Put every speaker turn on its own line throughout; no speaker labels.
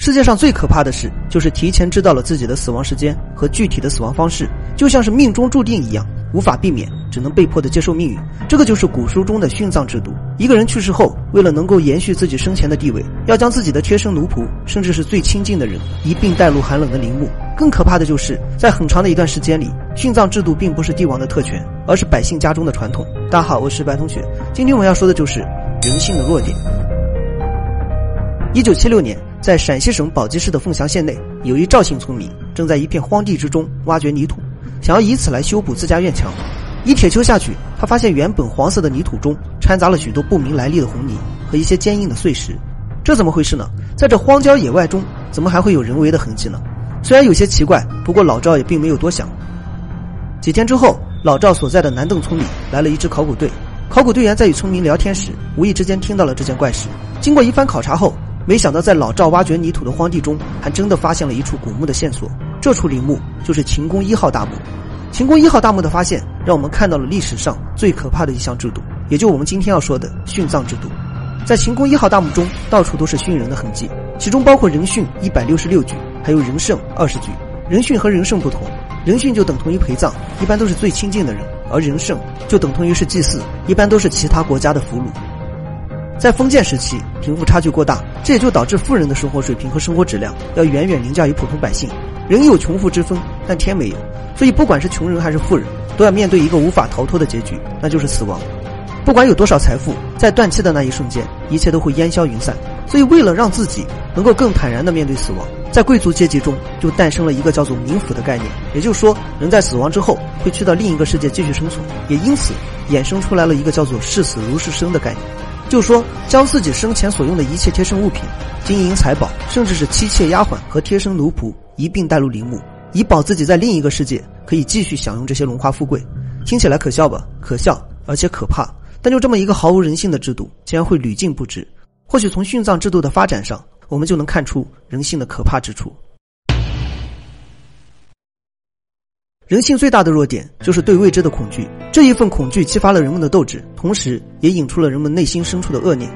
世界上最可怕的事，就是提前知道了自己的死亡时间和具体的死亡方式，就像是命中注定一样，无法避免，只能被迫的接受命运。这个就是古书中的殉葬制度。一个人去世后，为了能够延续自己生前的地位，要将自己的贴身奴仆，甚至是最亲近的人，一并带入寒冷的陵墓。更可怕的就是，在很长的一段时间里，殉葬制度并不是帝王的特权，而是百姓家中的传统。大家好，我是白同学，今天我要说的就是人性的弱点。一九七六年。在陕西省宝鸡市的凤翔县内，有一赵姓村民正在一片荒地之中挖掘泥土，想要以此来修补自家院墙。一铁锹下去，他发现原本黄色的泥土中掺杂了许多不明来历的红泥和一些坚硬的碎石。这怎么回事呢？在这荒郊野外中，怎么还会有人为的痕迹呢？虽然有些奇怪，不过老赵也并没有多想。几天之后，老赵所在的南邓村里来了一支考古队。考古队员在与村民聊天时，无意之间听到了这件怪事。经过一番考察后，没想到，在老赵挖掘泥土的荒地中，还真的发现了一处古墓的线索。这处陵墓就是秦宫一号大墓。秦宫一号大墓的发现，让我们看到了历史上最可怕的一项制度，也就我们今天要说的殉葬制度。在秦宫一号大墓中，到处都是殉人的痕迹，其中包括人殉一百六十六具，还有人圣二十具。人殉和人圣不同，人殉就等同于陪葬，一般都是最亲近的人；而人圣就等同于是祭祀，一般都是其他国家的俘虏。在封建时期，贫富差距过大，这也就导致富人的生活水平和生活质量要远远凌驾于普通百姓。人有穷富之分，但天没有，所以不管是穷人还是富人，都要面对一个无法逃脱的结局，那就是死亡。不管有多少财富，在断气的那一瞬间，一切都会烟消云散。所以，为了让自己能够更坦然地面对死亡，在贵族阶级中就诞生了一个叫做冥府的概念。也就是说，人在死亡之后会去到另一个世界继续生存，也因此衍生出来了一个叫做“视死如是生”的概念。就说将自己生前所用的一切贴身物品、金银财宝，甚至是妻妾丫鬟和贴身奴仆一并带入陵墓，以保自己在另一个世界可以继续享用这些荣华富贵。听起来可笑吧？可笑，而且可怕。但就这么一个毫无人性的制度，竟然会屡禁不止。或许从殉葬制度的发展上，我们就能看出人性的可怕之处。人性最大的弱点就是对未知的恐惧，这一份恐惧激发了人们的斗志，同时也引出了人们内心深处的恶念。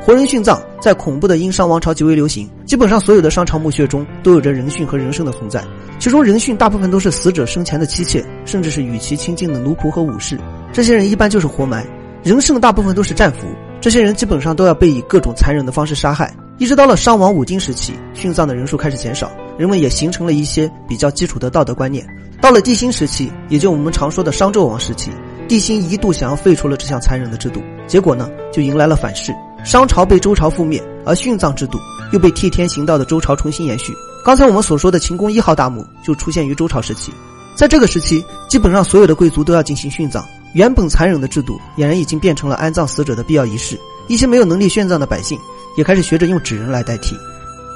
活人殉葬在恐怖的殷商王朝极为流行，基本上所有的商朝墓穴中都有着人殉和人圣的存在。其中人殉大部分都是死者生前的妻妾，甚至是与其亲近的奴仆和武士，这些人一般就是活埋；人圣大部分都是战俘，这些人基本上都要被以各种残忍的方式杀害。一直到了商王武丁时期，殉葬的人数开始减少，人们也形成了一些比较基础的道德观念。到了帝辛时期，也就我们常说的商纣王时期，帝辛一度想要废除了这项残忍的制度，结果呢，就迎来了反噬，商朝被周朝覆灭，而殉葬制度又被替天行道的周朝重新延续。刚才我们所说的秦宫一号大墓就出现于周朝时期，在这个时期，基本上所有的贵族都要进行殉葬，原本残忍的制度俨然已经变成了安葬死者的必要仪式，一些没有能力殉葬的百姓也开始学着用纸人来代替。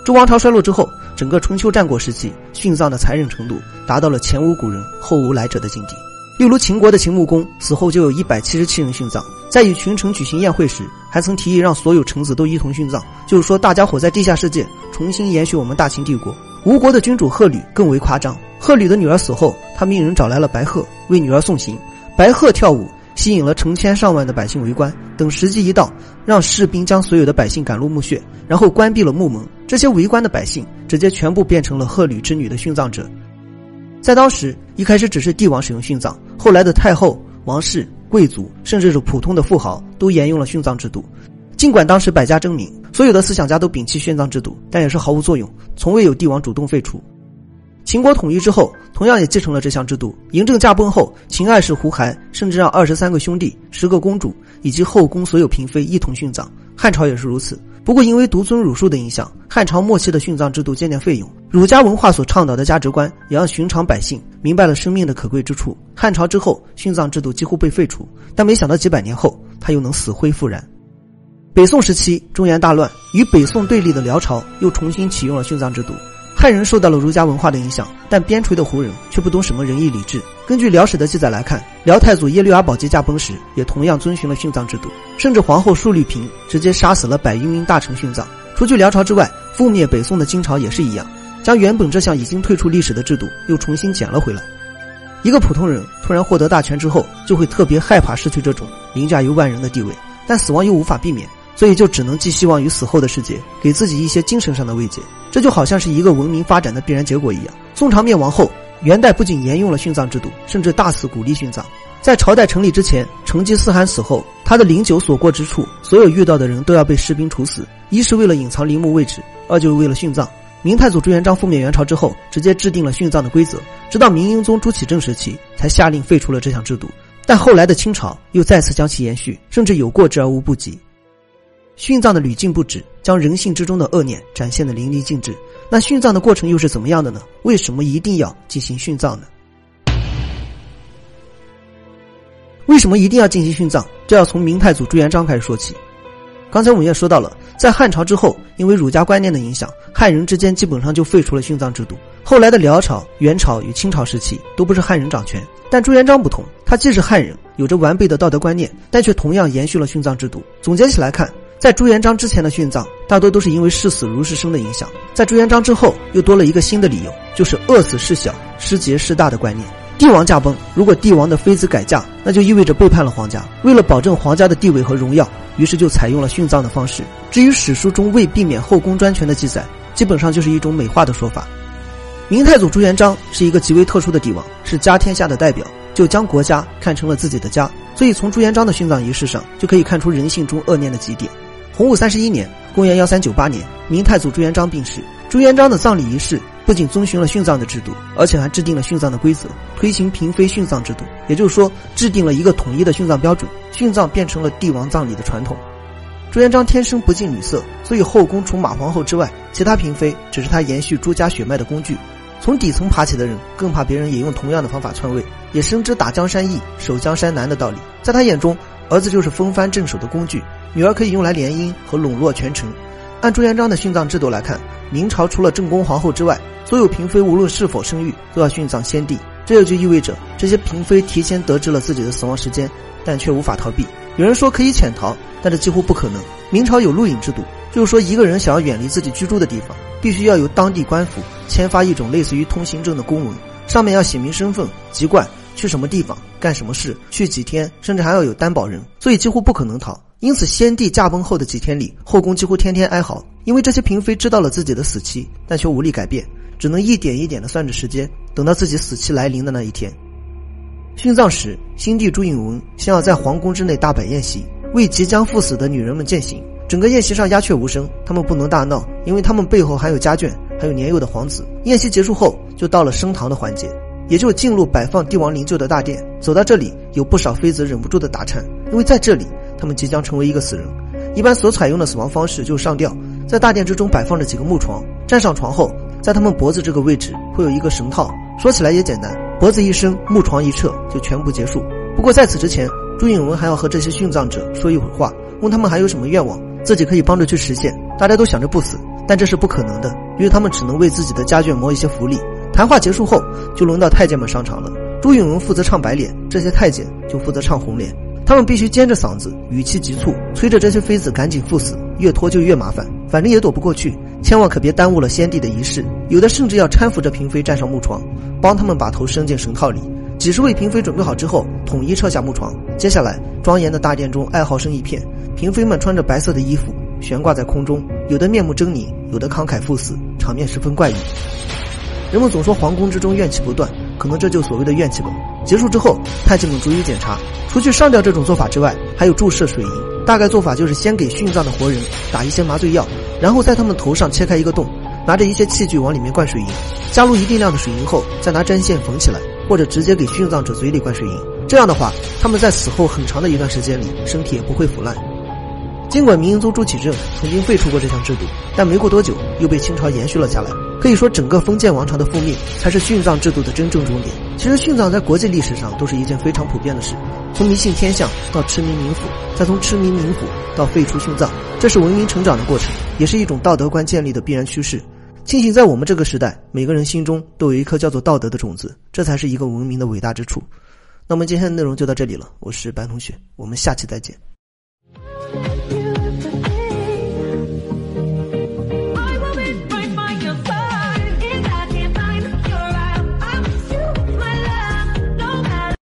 周王朝衰落之后，整个春秋战国时期殉葬的残忍程度达到了前无古人后无来者的境地。例如秦国的秦穆公死后就有一百七十七人殉葬，在与群臣举行宴会时，还曾提议让所有臣子都一同殉葬，就是说大家伙在地下世界重新延续我们大秦帝国。吴国的君主贺吕更为夸张，贺吕的女儿死后，他命人找来了白鹤为女儿送行，白鹤跳舞。吸引了成千上万的百姓围观。等时机一到，让士兵将所有的百姓赶入墓穴，然后关闭了墓门。这些围观的百姓直接全部变成了贺吕之女的殉葬者。在当时，一开始只是帝王使用殉葬，后来的太后、王室、贵族，甚至是普通的富豪，都沿用了殉葬制度。尽管当时百家争鸣，所有的思想家都摒弃殉葬制度，但也是毫无作用，从未有帝王主动废除。秦国统一之后，同样也继承了这项制度。嬴政驾崩后，秦爱氏胡亥甚至让二十三个兄弟、十个公主以及后宫所有嫔妃一同殉葬。汉朝也是如此。不过，因为独尊儒术的影响，汉朝末期的殉葬制度渐渐废用。儒家文化所倡导的价值观，也让寻常百姓明白了生命的可贵之处。汉朝之后，殉葬制度几乎被废除。但没想到几百年后，他又能死灰复燃。北宋时期，中原大乱，与北宋对立的辽朝又重新启用了殉葬制度。汉人受到了儒家文化的影响，但边陲的胡人却不懂什么仁义礼智。根据辽史的记载来看，辽太祖耶律阿保机驾崩时，也同样遵循了殉葬制度，甚至皇后述律平直接杀死了百余名大臣殉葬。除去辽朝之外，覆灭北宋的金朝也是一样，将原本这项已经退出历史的制度又重新捡了回来。一个普通人突然获得大权之后，就会特别害怕失去这种凌驾于万人的地位，但死亡又无法避免，所以就只能寄希望于死后的世界，给自己一些精神上的慰藉。这就好像是一个文明发展的必然结果一样。宋朝灭亡后，元代不仅沿用了殉葬制度，甚至大肆鼓励殉葬。在朝代成立之前，成吉思汗死后，他的灵柩所过之处，所有遇到的人都要被士兵处死，一是为了隐藏陵墓位置，二就是为了殉葬。明太祖朱元璋覆灭元朝之后，直接制定了殉葬的规则，直到明英宗朱祁镇时期才下令废除了这项制度。但后来的清朝又再次将其延续，甚至有过之而无不及。殉葬的屡禁不止，将人性之中的恶念展现的淋漓尽致。那殉葬的过程又是怎么样的呢？为什么一定要进行殉葬呢？为什么一定要进行殉葬？这要从明太祖朱元璋开始说起。刚才我们也说到了，在汉朝之后，因为儒家观念的影响，汉人之间基本上就废除了殉葬制度。后来的辽朝、元朝与清朝时期都不是汉人掌权，但朱元璋不同，他既是汉人，有着完备的道德观念，但却同样延续了殉葬制度。总结起来看，在朱元璋之前的殉葬大多都是因为视死如是生的影响，在朱元璋之后又多了一个新的理由，就是饿死事小，失节事大的观念。帝王驾崩，如果帝王的妃子改嫁，那就意味着背叛了皇家。为了保证皇家的地位和荣耀，于是就采用了殉葬的方式。至于史书中为避免后宫专权的记载，基本上就是一种美化的说法。明太祖朱元璋是一个极为特殊的帝王，是家天下的代表，就将国家看成了自己的家。所以从朱元璋的殉葬仪式上，就可以看出人性中恶念的极点。洪武三十一年（公元幺三九八年），明太祖朱元璋病逝，朱元璋的葬礼仪式。不仅遵循了殉葬的制度，而且还制定了殉葬的规则，推行嫔妃殉葬制度。也就是说，制定了一个统一的殉葬标准，殉葬变成了帝王葬礼的传统。朱元璋天生不近女色，所以后宫除马皇后之外，其他嫔妃只是他延续朱家血脉的工具。从底层爬起的人，更怕别人也用同样的方法篡位，也深知打江山易，守江山难的道理。在他眼中，儿子就是风帆镇守的工具，女儿可以用来联姻和笼络权臣。按朱元璋的殉葬制度来看，明朝除了正宫皇后之外，所有嫔妃无论是否生育，都要殉葬先帝。这也就意味着这些嫔妃提前得知了自己的死亡时间，但却无法逃避。有人说可以潜逃，但这几乎不可能。明朝有录影制度，就是说一个人想要远离自己居住的地方，必须要由当地官府签发一种类似于通行证的公文，上面要写明身份、籍贯、去什么地方、干什么事、去几天，甚至还要有担保人，所以几乎不可能逃。因此，先帝驾崩后的几天里，后宫几乎天天哀嚎，因为这些嫔妃知道了自己的死期，但却无力改变。只能一点一点的算着时间，等到自己死期来临的那一天。殉葬时，新帝朱允文先要在皇宫之内大摆宴席，为即将赴死的女人们饯行。整个宴席上鸦雀无声，他们不能大闹，因为他们背后还有家眷，还有年幼的皇子。宴席结束后，就到了升堂的环节，也就是进入摆放帝王灵柩的大殿。走到这里，有不少妃子忍不住的打颤，因为在这里，他们即将成为一个死人。一般所采用的死亡方式就是上吊，在大殿之中摆放着几个木床，站上床后。在他们脖子这个位置会有一个绳套，说起来也简单，脖子一伸，木床一撤，就全部结束。不过在此之前，朱允文还要和这些殉葬者说一会儿话，问他们还有什么愿望，自己可以帮着去实现。大家都想着不死，但这是不可能的，因为他们只能为自己的家眷谋一些福利。谈话结束后，就轮到太监们上场了。朱允文负责唱白脸，这些太监就负责唱红脸。他们必须尖着嗓子，语气急促，催着这些妃子赶紧赴死，越拖就越麻烦，反正也躲不过去。千万可别耽误了先帝的仪式。有的甚至要搀扶着嫔妃站上木床，帮他们把头伸进绳套里。几十位嫔妃准备好之后，统一撤下木床。接下来，庄严的大殿中哀嚎声一片，嫔妃们穿着白色的衣服悬挂在空中，有的面目狰狞，有的慷慨赴死，场面十分怪异。人们总说皇宫之中怨气不断，可能这就所谓的怨气吧。结束之后，太监们逐一检查，除去上吊这种做法之外，还有注射水银。大概做法就是先给殉葬的活人打一些麻醉药，然后在他们头上切开一个洞，拿着一些器具往里面灌水银，加入一定量的水银后，再拿针线缝起来，或者直接给殉葬者嘴里灌水银。这样的话，他们在死后很长的一段时间里，身体也不会腐烂。尽管明英宗朱祁镇曾经废除过这项制度，但没过多久又被清朝延续了下来。可以说，整个封建王朝的覆灭才是殉葬制度的真正终点。其实，殉葬在国际历史上都是一件非常普遍的事，从迷信天象到痴迷冥府，再从痴迷冥府到废除殉葬，这是文明成长的过程，也是一种道德观建立的必然趋势。庆幸在我们这个时代，每个人心中都有一颗叫做道德的种子，这才是一个文明的伟大之处。那么，今天的内容就到这里了，我是白同学，我们下期再见。